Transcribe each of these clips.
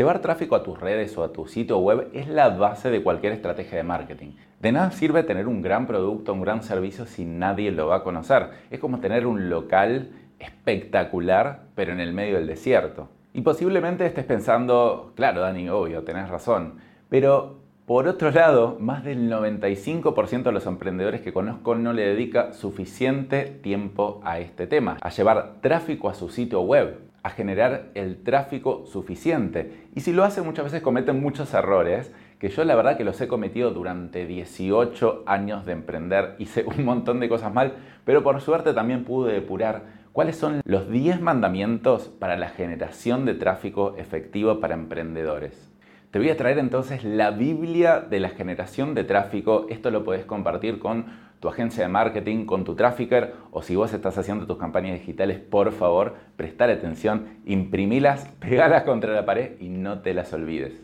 Llevar tráfico a tus redes o a tu sitio web es la base de cualquier estrategia de marketing. De nada sirve tener un gran producto, un gran servicio si nadie lo va a conocer. Es como tener un local espectacular, pero en el medio del desierto. Y posiblemente estés pensando, claro, Dani, obvio, tenés razón, pero por otro lado, más del 95% de los emprendedores que conozco no le dedica suficiente tiempo a este tema, a llevar tráfico a su sitio web, a generar el tráfico suficiente. Y si lo hace muchas veces cometen muchos errores, que yo la verdad que los he cometido durante 18 años de emprender, hice un montón de cosas mal, pero por suerte también pude depurar cuáles son los 10 mandamientos para la generación de tráfico efectivo para emprendedores. Te voy a traer entonces la Biblia de la generación de tráfico. Esto lo puedes compartir con tu agencia de marketing, con tu trafficker o si vos estás haciendo tus campañas digitales, por favor, prestar atención, imprimilas, pegalas contra la pared y no te las olvides.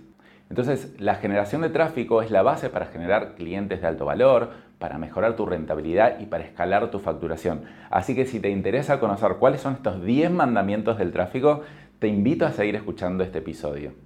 Entonces, la generación de tráfico es la base para generar clientes de alto valor, para mejorar tu rentabilidad y para escalar tu facturación. Así que si te interesa conocer cuáles son estos 10 mandamientos del tráfico, te invito a seguir escuchando este episodio.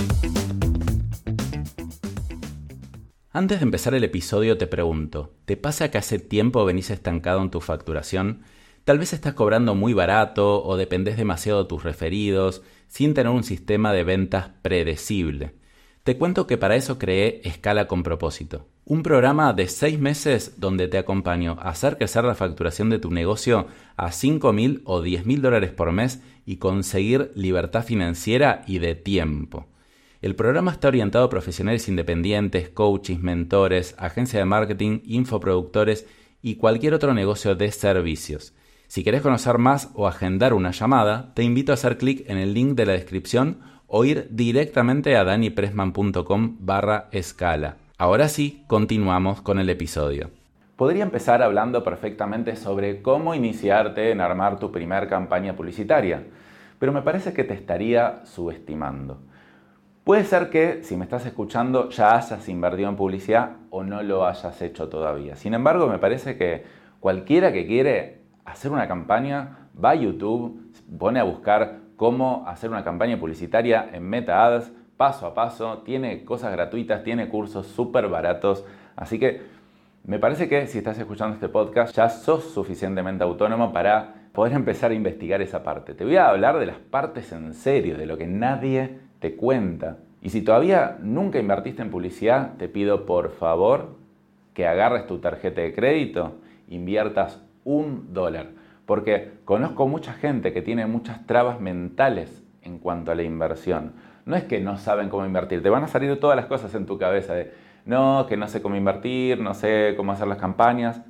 Antes de empezar el episodio te pregunto, ¿te pasa que hace tiempo venís estancado en tu facturación? Tal vez estás cobrando muy barato o dependés demasiado de tus referidos, sin tener un sistema de ventas predecible. Te cuento que para eso creé Escala con propósito, un programa de seis meses donde te acompaño a hacer crecer la facturación de tu negocio a 5 mil o 10 mil dólares por mes y conseguir libertad financiera y de tiempo. El programa está orientado a profesionales independientes, coaches, mentores, agencias de marketing, infoproductores y cualquier otro negocio de servicios. Si querés conocer más o agendar una llamada, te invito a hacer clic en el link de la descripción o ir directamente a danipressman.com barra escala. Ahora sí, continuamos con el episodio. Podría empezar hablando perfectamente sobre cómo iniciarte en armar tu primer campaña publicitaria, pero me parece que te estaría subestimando. Puede ser que si me estás escuchando ya hayas invertido en publicidad o no lo hayas hecho todavía. Sin embargo, me parece que cualquiera que quiere hacer una campaña va a YouTube, pone a buscar cómo hacer una campaña publicitaria en Meta Ads paso a paso, tiene cosas gratuitas, tiene cursos súper baratos. Así que me parece que si estás escuchando este podcast ya sos suficientemente autónomo para poder empezar a investigar esa parte. Te voy a hablar de las partes en serio, de lo que nadie te cuenta. Y si todavía nunca invertiste en publicidad, te pido por favor que agarres tu tarjeta de crédito, inviertas un dólar. Porque conozco mucha gente que tiene muchas trabas mentales en cuanto a la inversión. No es que no saben cómo invertir, te van a salir todas las cosas en tu cabeza de, no, que no sé cómo invertir, no sé cómo hacer las campañas.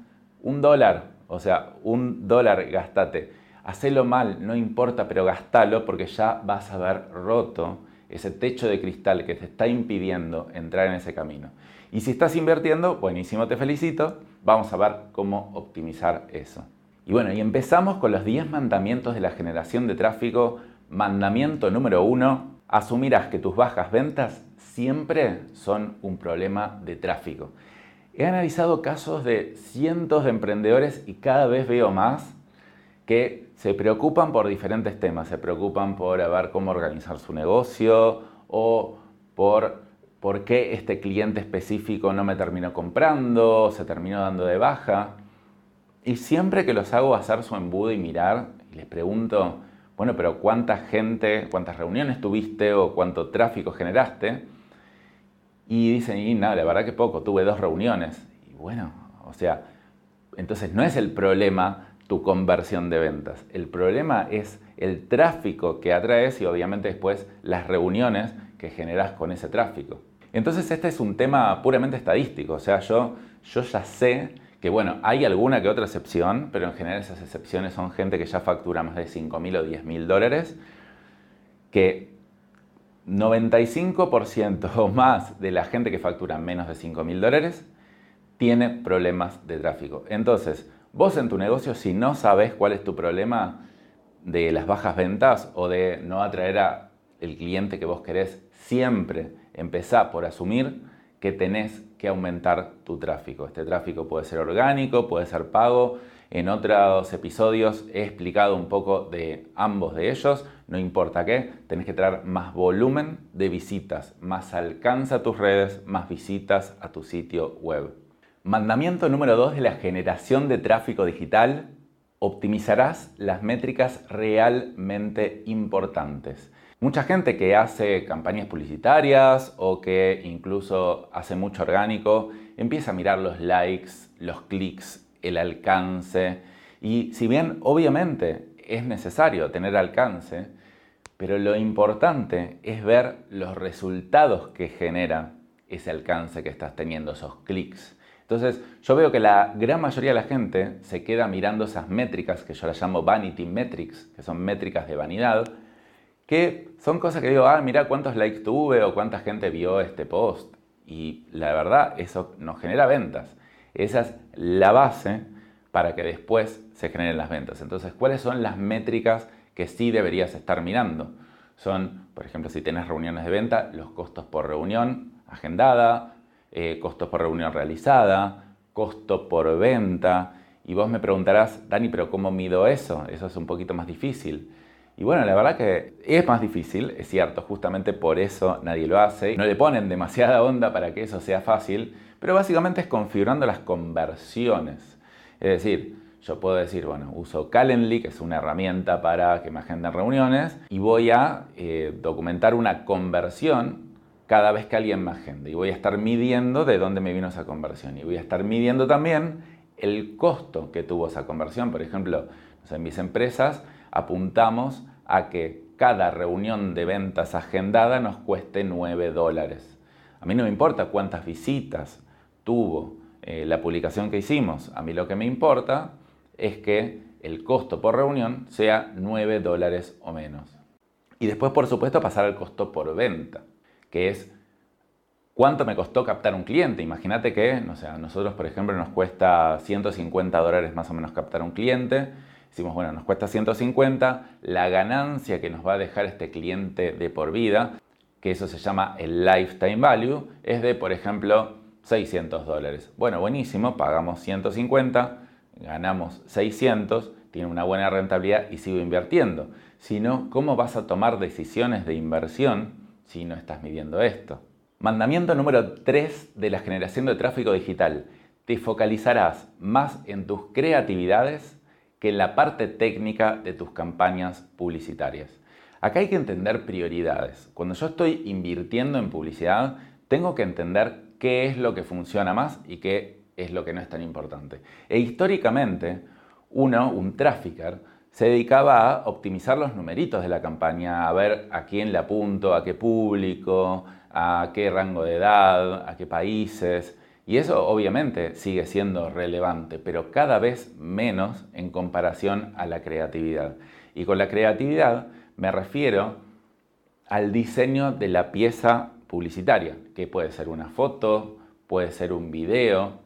Un dólar, o sea, un dólar gastate. Hacelo mal, no importa, pero gastalo porque ya vas a haber roto ese techo de cristal que te está impidiendo entrar en ese camino. Y si estás invirtiendo, buenísimo, te felicito. Vamos a ver cómo optimizar eso. Y bueno, y empezamos con los 10 mandamientos de la generación de tráfico. Mandamiento número uno, asumirás que tus bajas ventas siempre son un problema de tráfico. He analizado casos de cientos de emprendedores y cada vez veo más que se preocupan por diferentes temas, se preocupan por ver cómo organizar su negocio o por por qué este cliente específico no me terminó comprando, se terminó dando de baja. Y siempre que los hago hacer su embudo y mirar, les pregunto, bueno, pero ¿cuánta gente, cuántas reuniones tuviste o cuánto tráfico generaste? Y dicen, y nada, la verdad que poco, tuve dos reuniones. Y bueno, o sea, entonces no es el problema tu conversión de ventas. El problema es el tráfico que atraes y obviamente después las reuniones que generas con ese tráfico. Entonces este es un tema puramente estadístico, o sea, yo, yo ya sé que bueno, hay alguna que otra excepción, pero en general esas excepciones son gente que ya factura más de 5 mil o 10 mil dólares, que 95% o más de la gente que factura menos de 5 mil dólares tiene problemas de tráfico. Entonces, vos en tu negocio, si no sabes cuál es tu problema de las bajas ventas o de no atraer a el cliente que vos querés, siempre empezá por asumir que tenés que aumentar tu tráfico. Este tráfico puede ser orgánico, puede ser pago. En otros episodios he explicado un poco de ambos de ellos. No importa qué, tenés que traer más volumen de visitas, más alcance a tus redes, más visitas a tu sitio web. Mandamiento número 2 de la generación de tráfico digital. Optimizarás las métricas realmente importantes. Mucha gente que hace campañas publicitarias o que incluso hace mucho orgánico empieza a mirar los likes, los clics, el alcance. Y si bien obviamente es necesario tener alcance, pero lo importante es ver los resultados que genera ese alcance que estás teniendo, esos clics. Entonces yo veo que la gran mayoría de la gente se queda mirando esas métricas que yo las llamo vanity metrics, que son métricas de vanidad, que son cosas que digo, ah, mira cuántos likes tuve o cuánta gente vio este post. Y la verdad, eso nos genera ventas. Esa es la base para que después se generen las ventas. Entonces, ¿cuáles son las métricas que sí deberías estar mirando? Son, por ejemplo, si tienes reuniones de venta, los costos por reunión agendada, eh, costos por reunión realizada, costo por venta. Y vos me preguntarás, Dani, pero ¿cómo mido eso? Eso es un poquito más difícil. Y bueno, la verdad que es más difícil, es cierto, justamente por eso nadie lo hace. No le ponen demasiada onda para que eso sea fácil, pero básicamente es configurando las conversiones. Es decir, yo puedo decir, bueno, uso Calendly, que es una herramienta para que me agenden reuniones, y voy a eh, documentar una conversión cada vez que alguien me agende. Y voy a estar midiendo de dónde me vino esa conversión. Y voy a estar midiendo también el costo que tuvo esa conversión. Por ejemplo, en mis empresas apuntamos a que cada reunión de ventas agendada nos cueste 9 dólares. A mí no me importa cuántas visitas tuvo eh, la publicación que hicimos. A mí lo que me importa es que el costo por reunión sea 9 dólares o menos. Y después, por supuesto, pasar al costo por venta, que es cuánto me costó captar un cliente. Imagínate que, no sé, a nosotros, por ejemplo, nos cuesta 150 dólares más o menos captar un cliente Decimos, bueno, nos cuesta 150, la ganancia que nos va a dejar este cliente de por vida, que eso se llama el lifetime value, es de, por ejemplo, 600 dólares. Bueno, buenísimo, pagamos 150, ganamos 600, tiene una buena rentabilidad y sigo invirtiendo. Si no, ¿cómo vas a tomar decisiones de inversión si no estás midiendo esto? Mandamiento número 3 de la generación de tráfico digital. Te focalizarás más en tus creatividades que en la parte técnica de tus campañas publicitarias. Acá hay que entender prioridades. Cuando yo estoy invirtiendo en publicidad, tengo que entender qué es lo que funciona más y qué es lo que no es tan importante. E históricamente, uno, un trafficker, se dedicaba a optimizar los numeritos de la campaña, a ver a quién le apunto, a qué público, a qué rango de edad, a qué países. Y eso obviamente sigue siendo relevante, pero cada vez menos en comparación a la creatividad. Y con la creatividad me refiero al diseño de la pieza publicitaria, que puede ser una foto, puede ser un video.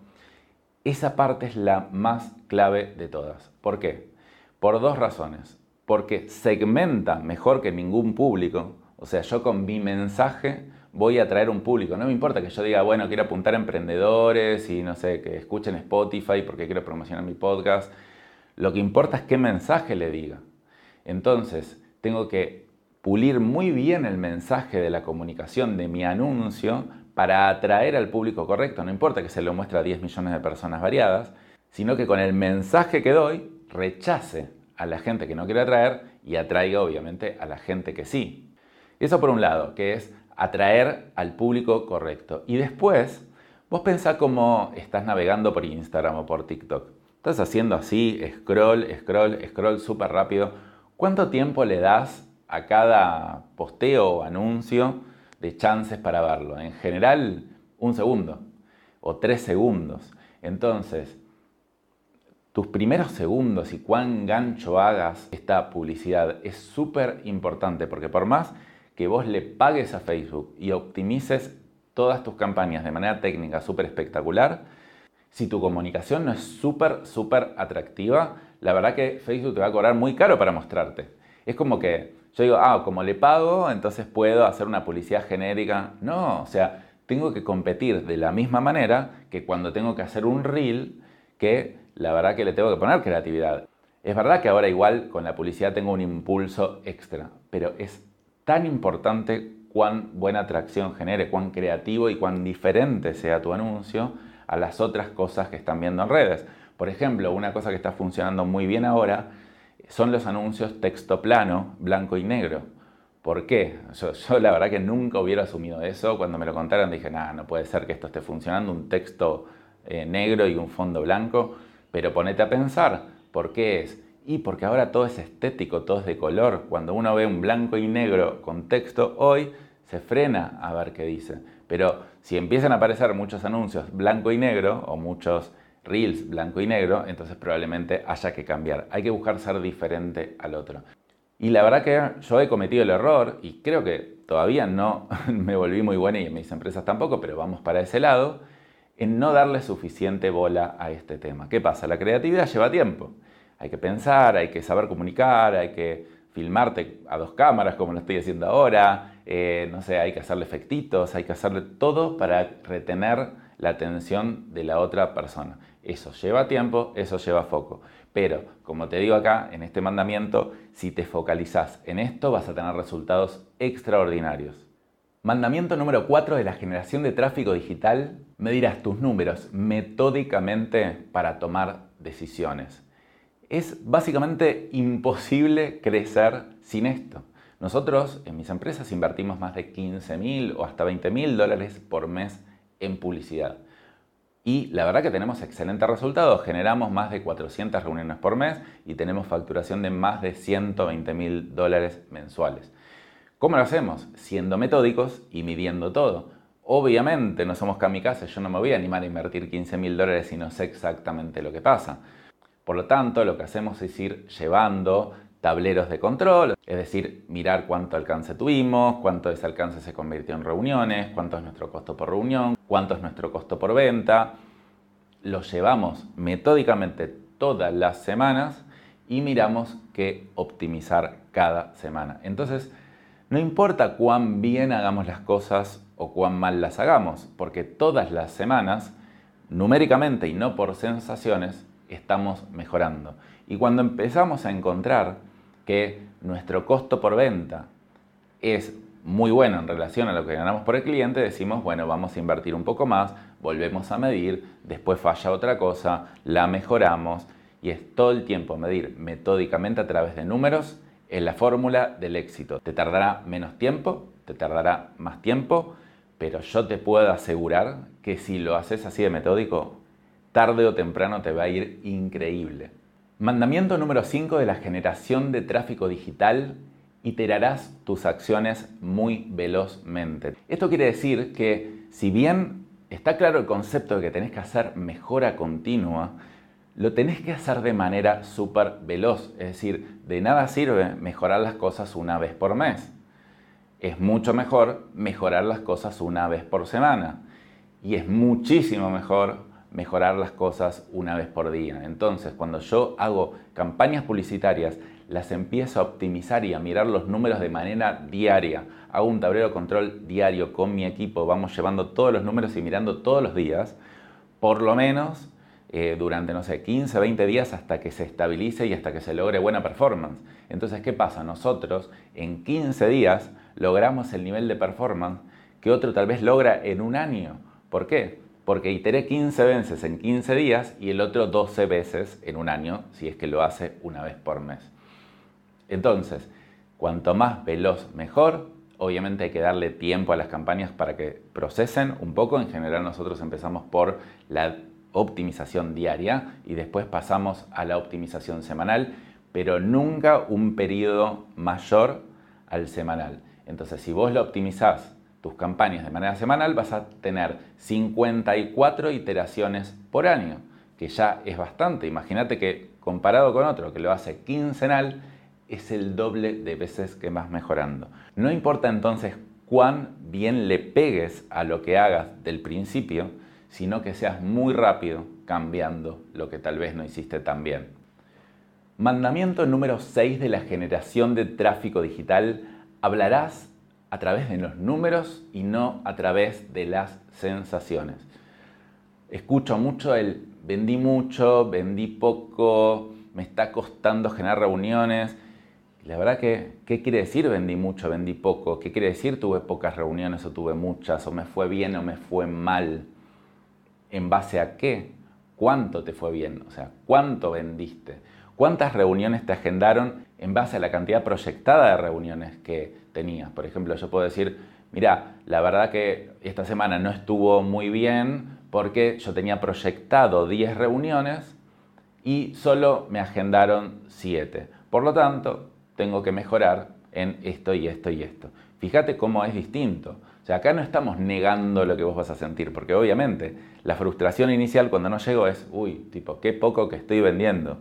Esa parte es la más clave de todas. ¿Por qué? Por dos razones. Porque segmenta mejor que ningún público. O sea, yo con mi mensaje voy a atraer un público. No me importa que yo diga, bueno, quiero apuntar a emprendedores y no sé, que escuchen Spotify porque quiero promocionar mi podcast. Lo que importa es qué mensaje le diga. Entonces, tengo que pulir muy bien el mensaje de la comunicación de mi anuncio para atraer al público correcto. No importa que se lo muestre a 10 millones de personas variadas, sino que con el mensaje que doy rechace a la gente que no quiere atraer y atraiga obviamente a la gente que sí. Eso por un lado, que es atraer al público correcto. Y después, vos pensás cómo estás navegando por Instagram o por TikTok. Estás haciendo así, scroll, scroll, scroll súper rápido. ¿Cuánto tiempo le das a cada posteo o anuncio de chances para verlo? En general, un segundo o tres segundos. Entonces, tus primeros segundos y cuán gancho hagas esta publicidad es súper importante porque por más que vos le pagues a Facebook y optimices todas tus campañas de manera técnica súper espectacular, si tu comunicación no es súper, súper atractiva, la verdad que Facebook te va a cobrar muy caro para mostrarte. Es como que yo digo, ah, como le pago, entonces puedo hacer una publicidad genérica. No, o sea, tengo que competir de la misma manera que cuando tengo que hacer un reel, que la verdad que le tengo que poner creatividad. Es verdad que ahora igual con la publicidad tengo un impulso extra, pero es tan importante cuán buena atracción genere, cuán creativo y cuán diferente sea tu anuncio a las otras cosas que están viendo en redes. Por ejemplo, una cosa que está funcionando muy bien ahora son los anuncios texto plano, blanco y negro. ¿Por qué? Yo, la verdad que nunca hubiera asumido eso. Cuando me lo contaron dije, nada, no puede ser que esto esté funcionando, un texto eh, negro y un fondo blanco. Pero ponete a pensar, ¿por qué es? Y porque ahora todo es estético, todo es de color. Cuando uno ve un blanco y negro con texto hoy, se frena a ver qué dice. Pero si empiezan a aparecer muchos anuncios blanco y negro o muchos reels blanco y negro, entonces probablemente haya que cambiar. Hay que buscar ser diferente al otro. Y la verdad que yo he cometido el error, y creo que todavía no me volví muy buena y en mis empresas tampoco, pero vamos para ese lado, en no darle suficiente bola a este tema. ¿Qué pasa? La creatividad lleva tiempo. Hay que pensar, hay que saber comunicar, hay que filmarte a dos cámaras como lo estoy haciendo ahora, eh, no sé, hay que hacerle efectitos, hay que hacerle todo para retener la atención de la otra persona. Eso lleva tiempo, eso lleva foco. Pero, como te digo acá, en este mandamiento, si te focalizas en esto vas a tener resultados extraordinarios. Mandamiento número 4 de la generación de tráfico digital, medirás tus números metódicamente para tomar decisiones. Es básicamente imposible crecer sin esto. Nosotros en mis empresas invertimos más de 15 mil o hasta 20 mil dólares por mes en publicidad. Y la verdad que tenemos excelentes resultados. Generamos más de 400 reuniones por mes y tenemos facturación de más de 120 mil dólares mensuales. ¿Cómo lo hacemos? Siendo metódicos y midiendo todo. Obviamente no somos kamikazes, yo no me voy a animar a invertir 15 mil dólares si no sé exactamente lo que pasa. Por lo tanto, lo que hacemos es ir llevando tableros de control, es decir, mirar cuánto alcance tuvimos, cuánto de ese alcance se convirtió en reuniones, cuánto es nuestro costo por reunión, cuánto es nuestro costo por venta. Lo llevamos metódicamente todas las semanas y miramos qué optimizar cada semana. Entonces, no importa cuán bien hagamos las cosas o cuán mal las hagamos, porque todas las semanas, numéricamente y no por sensaciones, estamos mejorando. Y cuando empezamos a encontrar que nuestro costo por venta es muy bueno en relación a lo que ganamos por el cliente, decimos, bueno, vamos a invertir un poco más, volvemos a medir, después falla otra cosa, la mejoramos y es todo el tiempo medir metódicamente a través de números es la fórmula del éxito. Te tardará menos tiempo, te tardará más tiempo, pero yo te puedo asegurar que si lo haces así de metódico, tarde o temprano te va a ir increíble. Mandamiento número 5 de la generación de tráfico digital. Iterarás tus acciones muy velozmente. Esto quiere decir que si bien está claro el concepto de que tenés que hacer mejora continua, lo tenés que hacer de manera súper veloz. Es decir, de nada sirve mejorar las cosas una vez por mes. Es mucho mejor mejorar las cosas una vez por semana. Y es muchísimo mejor mejorar las cosas una vez por día. Entonces, cuando yo hago campañas publicitarias, las empiezo a optimizar y a mirar los números de manera diaria. Hago un tablero control diario con mi equipo, vamos llevando todos los números y mirando todos los días, por lo menos eh, durante, no sé, 15, 20 días hasta que se estabilice y hasta que se logre buena performance. Entonces, ¿qué pasa? Nosotros en 15 días logramos el nivel de performance que otro tal vez logra en un año. ¿Por qué? porque iteré 15 veces en 15 días y el otro 12 veces en un año, si es que lo hace una vez por mes. Entonces, cuanto más veloz, mejor. Obviamente hay que darle tiempo a las campañas para que procesen un poco. En general nosotros empezamos por la optimización diaria y después pasamos a la optimización semanal, pero nunca un periodo mayor al semanal. Entonces, si vos lo optimizás tus campañas de manera semanal, vas a tener 54 iteraciones por año, que ya es bastante. Imagínate que comparado con otro que lo hace quincenal, es el doble de veces que vas mejorando. No importa entonces cuán bien le pegues a lo que hagas del principio, sino que seas muy rápido cambiando lo que tal vez no hiciste tan bien. Mandamiento número 6 de la generación de tráfico digital, hablarás a través de los números y no a través de las sensaciones. Escucho mucho el vendí mucho, vendí poco, me está costando generar reuniones. La verdad que, ¿qué quiere decir vendí mucho, vendí poco? ¿Qué quiere decir tuve pocas reuniones o tuve muchas? ¿O me fue bien o me fue mal? ¿En base a qué? ¿Cuánto te fue bien? O sea, ¿cuánto vendiste? ¿Cuántas reuniones te agendaron en base a la cantidad proyectada de reuniones que tenías? Por ejemplo, yo puedo decir, mira, la verdad que esta semana no estuvo muy bien porque yo tenía proyectado 10 reuniones y solo me agendaron 7. Por lo tanto, tengo que mejorar en esto y esto y esto. Fíjate cómo es distinto. O sea, acá no estamos negando lo que vos vas a sentir, porque obviamente la frustración inicial cuando no llego es, uy, tipo, qué poco que estoy vendiendo.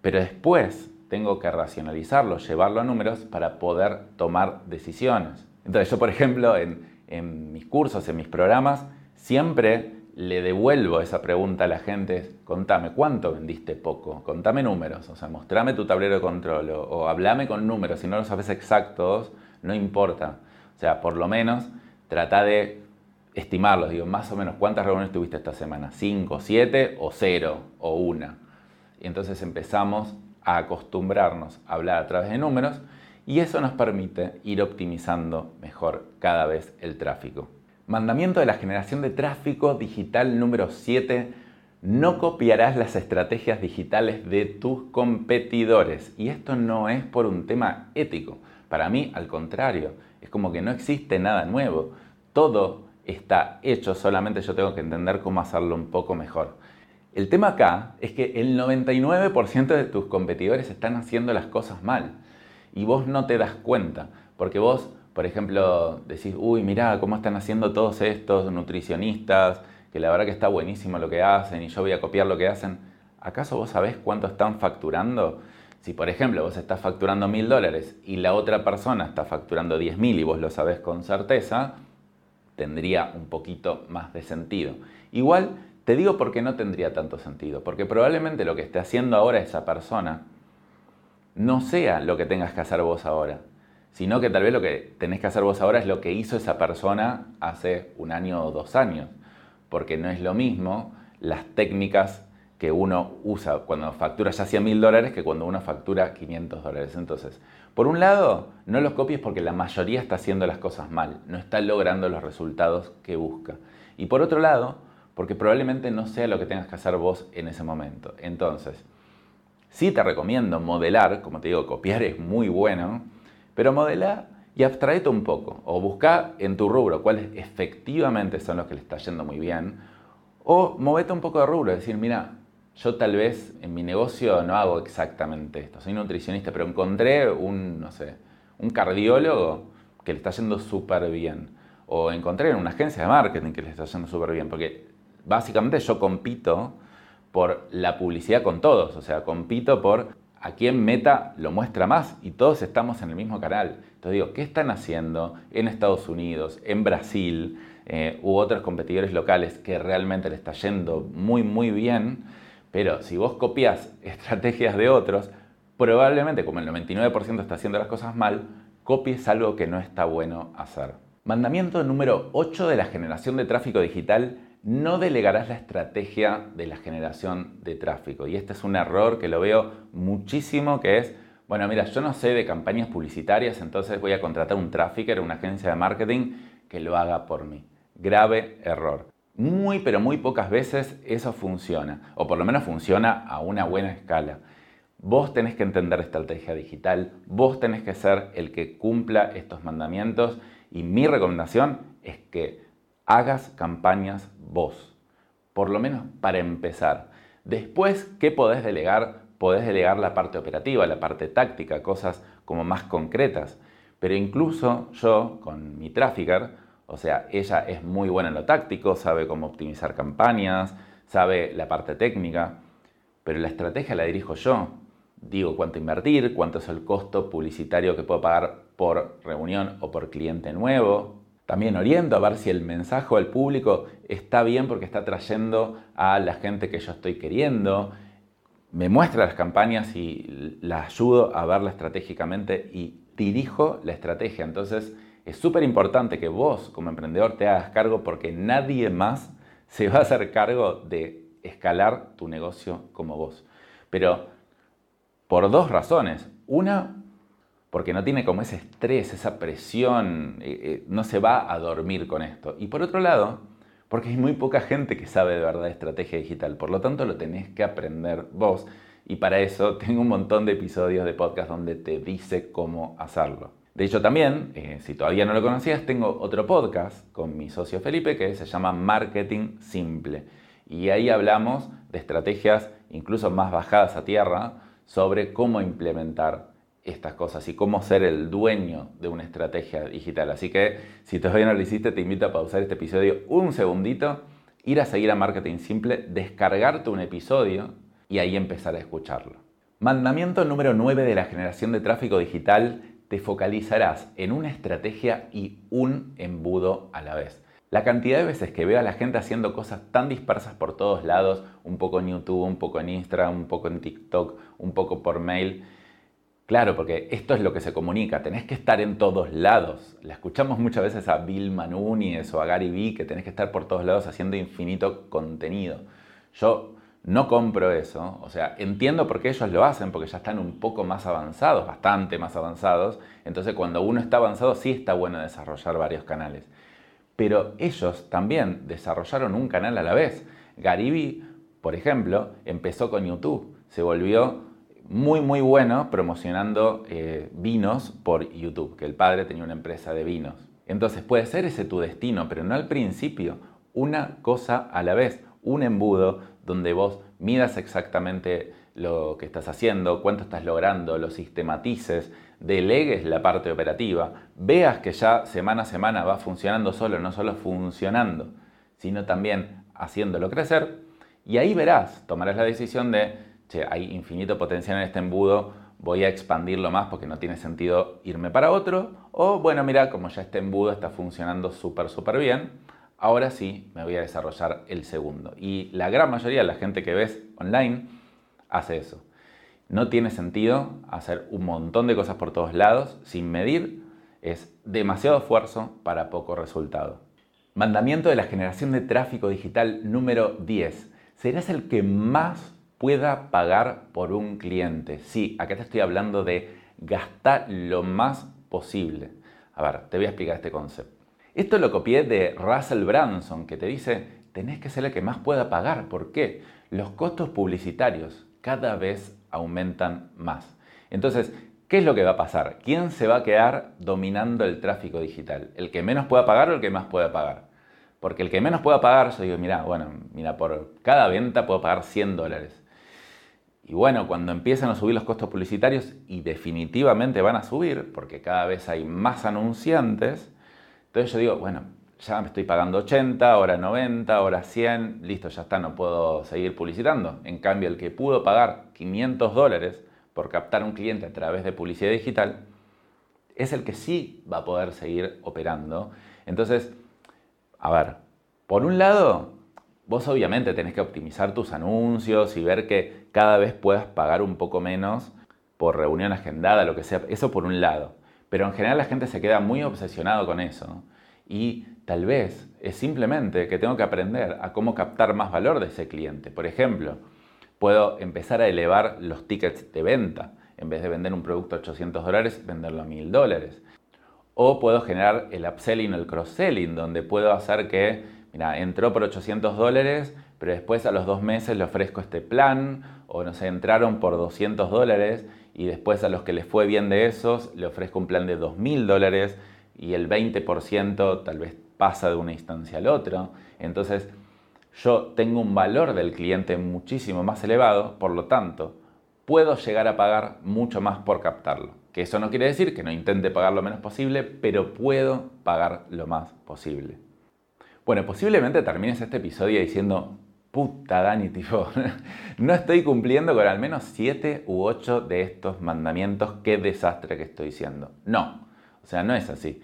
Pero después tengo que racionalizarlo, llevarlo a números para poder tomar decisiones. Entonces yo, por ejemplo, en, en mis cursos, en mis programas, siempre le devuelvo esa pregunta a la gente, contame, ¿cuánto vendiste poco? Contame números, o sea, mostrame tu tablero de control o, o hablame con números, si no lo sabes exactos, no importa. O sea, por lo menos trata de estimarlos, digo, más o menos, ¿cuántas reuniones tuviste esta semana? ¿Cinco, siete o cero o una? Y entonces empezamos a acostumbrarnos a hablar a través de números y eso nos permite ir optimizando mejor cada vez el tráfico. Mandamiento de la generación de tráfico digital número 7. No copiarás las estrategias digitales de tus competidores. Y esto no es por un tema ético. Para mí, al contrario, es como que no existe nada nuevo. Todo está hecho, solamente yo tengo que entender cómo hacerlo un poco mejor. El tema acá es que el 99% de tus competidores están haciendo las cosas mal y vos no te das cuenta, porque vos, por ejemplo, decís, uy, mirá cómo están haciendo todos estos nutricionistas, que la verdad que está buenísimo lo que hacen y yo voy a copiar lo que hacen. ¿Acaso vos sabés cuánto están facturando? Si por ejemplo vos estás facturando mil dólares y la otra persona está facturando diez mil y vos lo sabés con certeza, tendría un poquito más de sentido. Igual te digo por qué no tendría tanto sentido, porque probablemente lo que esté haciendo ahora esa persona no sea lo que tengas que hacer vos ahora, sino que tal vez lo que tenés que hacer vos ahora es lo que hizo esa persona hace un año o dos años, porque no es lo mismo las técnicas que uno usa cuando factura ya 100 mil dólares que cuando uno factura 500 dólares. Entonces, por un lado, no los copies porque la mayoría está haciendo las cosas mal, no está logrando los resultados que busca. Y por otro lado, porque probablemente no sea lo que tengas que hacer vos en ese momento. Entonces, sí te recomiendo modelar, como te digo, copiar es muy bueno, pero modelar y abstraete un poco, o busca en tu rubro cuáles efectivamente son los que le está yendo muy bien, o movete un poco de rubro, decir, mira, yo tal vez en mi negocio no hago exactamente esto, soy nutricionista, pero encontré un, no sé, un cardiólogo que le está yendo súper bien. O encontré en una agencia de marketing que le está yendo súper bien. Porque básicamente yo compito por la publicidad con todos. O sea, compito por a quién Meta lo muestra más y todos estamos en el mismo canal. Entonces digo, ¿qué están haciendo en Estados Unidos, en Brasil eh, u otros competidores locales que realmente le está yendo muy, muy bien? Pero si vos copias estrategias de otros, probablemente como el 99% está haciendo las cosas mal, copies algo que no está bueno hacer. Mandamiento número 8 de la generación de tráfico digital, no delegarás la estrategia de la generación de tráfico. Y este es un error que lo veo muchísimo, que es, bueno, mira, yo no sé de campañas publicitarias, entonces voy a contratar un trafficker, una agencia de marketing que lo haga por mí. Grave error. Muy, pero muy pocas veces eso funciona, o por lo menos funciona a una buena escala. Vos tenés que entender estrategia digital, vos tenés que ser el que cumpla estos mandamientos y mi recomendación es que hagas campañas vos, por lo menos para empezar. Después, ¿qué podés delegar? Podés delegar la parte operativa, la parte táctica, cosas como más concretas. Pero incluso yo, con mi trafficker, o sea, ella es muy buena en lo táctico, sabe cómo optimizar campañas, sabe la parte técnica, pero la estrategia la dirijo yo. digo cuánto invertir, cuánto es el costo publicitario que puedo pagar por reunión o por cliente nuevo. También oriento a ver si el mensaje el público está bien porque está trayendo a la gente que yo estoy queriendo. Me muestra las campañas y la ayudo a verla estratégicamente y dirijo la estrategia. Entonces es súper importante que vos como emprendedor te hagas cargo porque nadie más se va a hacer cargo de escalar tu negocio como vos. Pero por dos razones. Una, porque no tiene como ese estrés, esa presión, eh, eh, no se va a dormir con esto. Y por otro lado, porque hay muy poca gente que sabe de verdad estrategia digital, por lo tanto lo tenés que aprender vos. Y para eso tengo un montón de episodios de podcast donde te dice cómo hacerlo. De hecho también, eh, si todavía no lo conocías, tengo otro podcast con mi socio Felipe que se llama Marketing Simple. Y ahí hablamos de estrategias incluso más bajadas a tierra sobre cómo implementar estas cosas y cómo ser el dueño de una estrategia digital. Así que si todavía no lo hiciste, te invito a pausar este episodio un segundito, ir a seguir a Marketing Simple, descargarte un episodio y ahí empezar a escucharlo. Mandamiento número 9 de la generación de tráfico digital, te focalizarás en una estrategia y un embudo a la vez. La cantidad de veces que veo a la gente haciendo cosas tan dispersas por todos lados, un poco en YouTube, un poco en Instagram, un poco en TikTok, un poco por mail, Claro, porque esto es lo que se comunica, tenés que estar en todos lados. La escuchamos muchas veces a Bill Manúñez o a Gary Vee que tenés que estar por todos lados haciendo infinito contenido. Yo no compro eso, o sea, entiendo por qué ellos lo hacen, porque ya están un poco más avanzados, bastante más avanzados. Entonces, cuando uno está avanzado, sí está bueno desarrollar varios canales. Pero ellos también desarrollaron un canal a la vez. Vee, por ejemplo, empezó con YouTube, se volvió muy, muy bueno promocionando eh, vinos por YouTube, que el padre tenía una empresa de vinos. Entonces puede ser ese tu destino, pero no al principio, una cosa a la vez, un embudo donde vos midas exactamente lo que estás haciendo, cuánto estás logrando, lo sistematices, delegues la parte operativa, veas que ya semana a semana va funcionando solo, no solo funcionando, sino también haciéndolo crecer, y ahí verás, tomarás la decisión de hay infinito potencial en este embudo, voy a expandirlo más porque no tiene sentido irme para otro. O bueno, mira, como ya este embudo está funcionando súper, súper bien, ahora sí me voy a desarrollar el segundo. Y la gran mayoría de la gente que ves online hace eso. No tiene sentido hacer un montón de cosas por todos lados sin medir. Es demasiado esfuerzo para poco resultado. Mandamiento de la generación de tráfico digital número 10. Serás el que más pueda pagar por un cliente. Sí, acá te estoy hablando de gastar lo más posible. A ver, te voy a explicar este concepto. Esto lo copié de Russell Branson, que te dice, tenés que ser el que más pueda pagar. ¿Por qué? Los costos publicitarios cada vez aumentan más. Entonces, ¿qué es lo que va a pasar? ¿Quién se va a quedar dominando el tráfico digital? ¿El que menos pueda pagar o el que más pueda pagar? Porque el que menos pueda pagar, yo digo, mira, bueno, mira, por cada venta puedo pagar 100 dólares. Y bueno, cuando empiezan a subir los costos publicitarios, y definitivamente van a subir, porque cada vez hay más anunciantes, entonces yo digo, bueno, ya me estoy pagando 80, ahora 90, ahora 100, listo, ya está, no puedo seguir publicitando. En cambio, el que pudo pagar 500 dólares por captar un cliente a través de publicidad digital, es el que sí va a poder seguir operando. Entonces, a ver, por un lado, Vos obviamente tenés que optimizar tus anuncios y ver que cada vez puedas pagar un poco menos por reunión agendada, lo que sea. Eso por un lado. Pero en general la gente se queda muy obsesionado con eso. Y tal vez es simplemente que tengo que aprender a cómo captar más valor de ese cliente. Por ejemplo, puedo empezar a elevar los tickets de venta. En vez de vender un producto a 800 dólares, venderlo a 1000 dólares. O puedo generar el upselling o el cross-selling, donde puedo hacer que mira, entró por 800 dólares, pero después a los dos meses le ofrezco este plan, o no sé, entraron por 200 dólares y después a los que les fue bien de esos le ofrezco un plan de 2.000 dólares y el 20% tal vez pasa de una instancia al otro. Entonces yo tengo un valor del cliente muchísimo más elevado, por lo tanto, puedo llegar a pagar mucho más por captarlo. Que eso no quiere decir que no intente pagar lo menos posible, pero puedo pagar lo más posible. Bueno, posiblemente termines este episodio diciendo, puta Dani, tipo, no estoy cumpliendo con al menos siete u ocho de estos mandamientos, qué desastre que estoy siendo. No, o sea, no es así.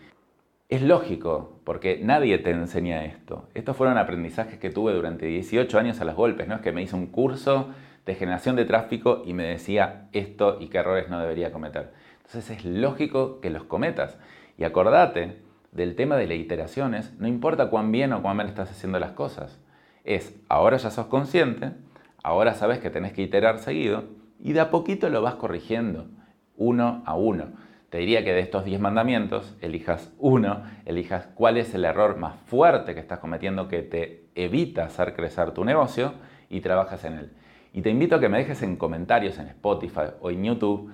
Es lógico, porque nadie te enseña esto. Estos fueron aprendizajes que tuve durante 18 años a los golpes, ¿no? Es que me hice un curso de generación de tráfico y me decía esto y qué errores no debería cometer. Entonces es lógico que los cometas. Y acordate del tema de las iteraciones, no importa cuán bien o cuán mal estás haciendo las cosas es, ahora ya sos consciente, ahora sabes que tenés que iterar seguido y de a poquito lo vas corrigiendo, uno a uno. Te diría que de estos 10 mandamientos elijas uno, elijas cuál es el error más fuerte que estás cometiendo que te evita hacer crecer tu negocio y trabajas en él. Y te invito a que me dejes en comentarios en Spotify o en YouTube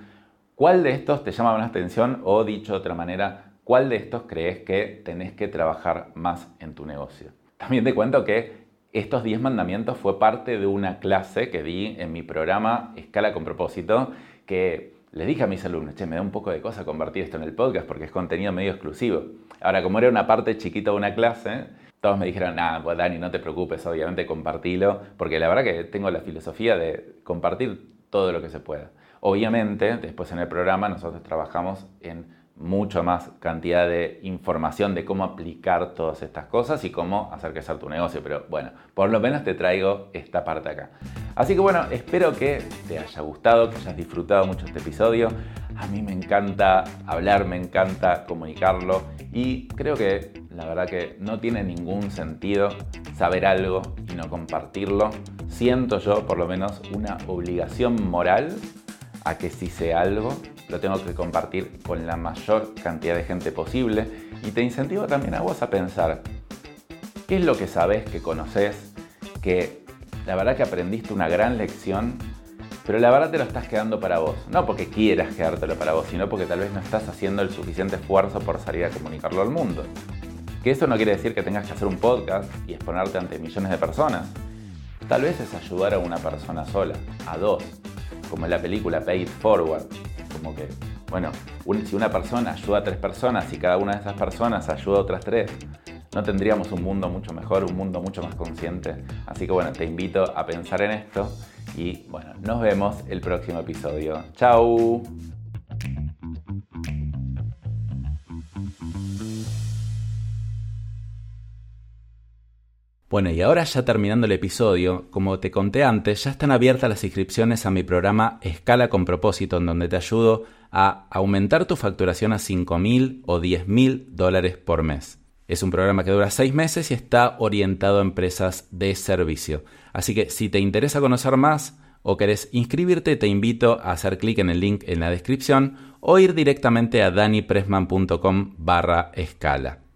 cuál de estos te llama más atención o dicho de otra manera, cuál de estos crees que tenés que trabajar más en tu negocio. También te cuento que estos 10 mandamientos fue parte de una clase que di en mi programa Escala con propósito, que les dije a mis alumnos, che, me da un poco de cosa convertir esto en el podcast porque es contenido medio exclusivo. Ahora, como era una parte chiquita de una clase, todos me dijeron, ah, pues Dani, no te preocupes, obviamente compartilo, porque la verdad que tengo la filosofía de compartir todo lo que se pueda. Obviamente, después en el programa nosotros trabajamos en mucho más cantidad de información de cómo aplicar todas estas cosas y cómo hacer crecer tu negocio. Pero bueno, por lo menos te traigo esta parte acá. Así que bueno, espero que te haya gustado, que hayas disfrutado mucho este episodio. A mí me encanta hablar, me encanta comunicarlo y creo que la verdad que no tiene ningún sentido saber algo y no compartirlo. Siento yo por lo menos una obligación moral a que si sé algo, lo tengo que compartir con la mayor cantidad de gente posible y te incentivo también a vos a pensar qué es lo que sabes, que conoces, que la verdad que aprendiste una gran lección, pero la verdad te lo estás quedando para vos. No porque quieras quedártelo para vos, sino porque tal vez no estás haciendo el suficiente esfuerzo por salir a comunicarlo al mundo. Que eso no quiere decir que tengas que hacer un podcast y exponerte ante millones de personas. Tal vez es ayudar a una persona sola, a dos, como en la película Paid Forward, como que, bueno, si una persona ayuda a tres personas y cada una de esas personas ayuda a otras tres, no tendríamos un mundo mucho mejor, un mundo mucho más consciente. Así que bueno, te invito a pensar en esto y bueno, nos vemos el próximo episodio. ¡Chao! Bueno, y ahora ya terminando el episodio, como te conté antes, ya están abiertas las inscripciones a mi programa Escala con propósito, en donde te ayudo a aumentar tu facturación a 5.000 o 10.000 dólares por mes. Es un programa que dura 6 meses y está orientado a empresas de servicio. Así que si te interesa conocer más o querés inscribirte, te invito a hacer clic en el link en la descripción o ir directamente a danipressman.com barra escala.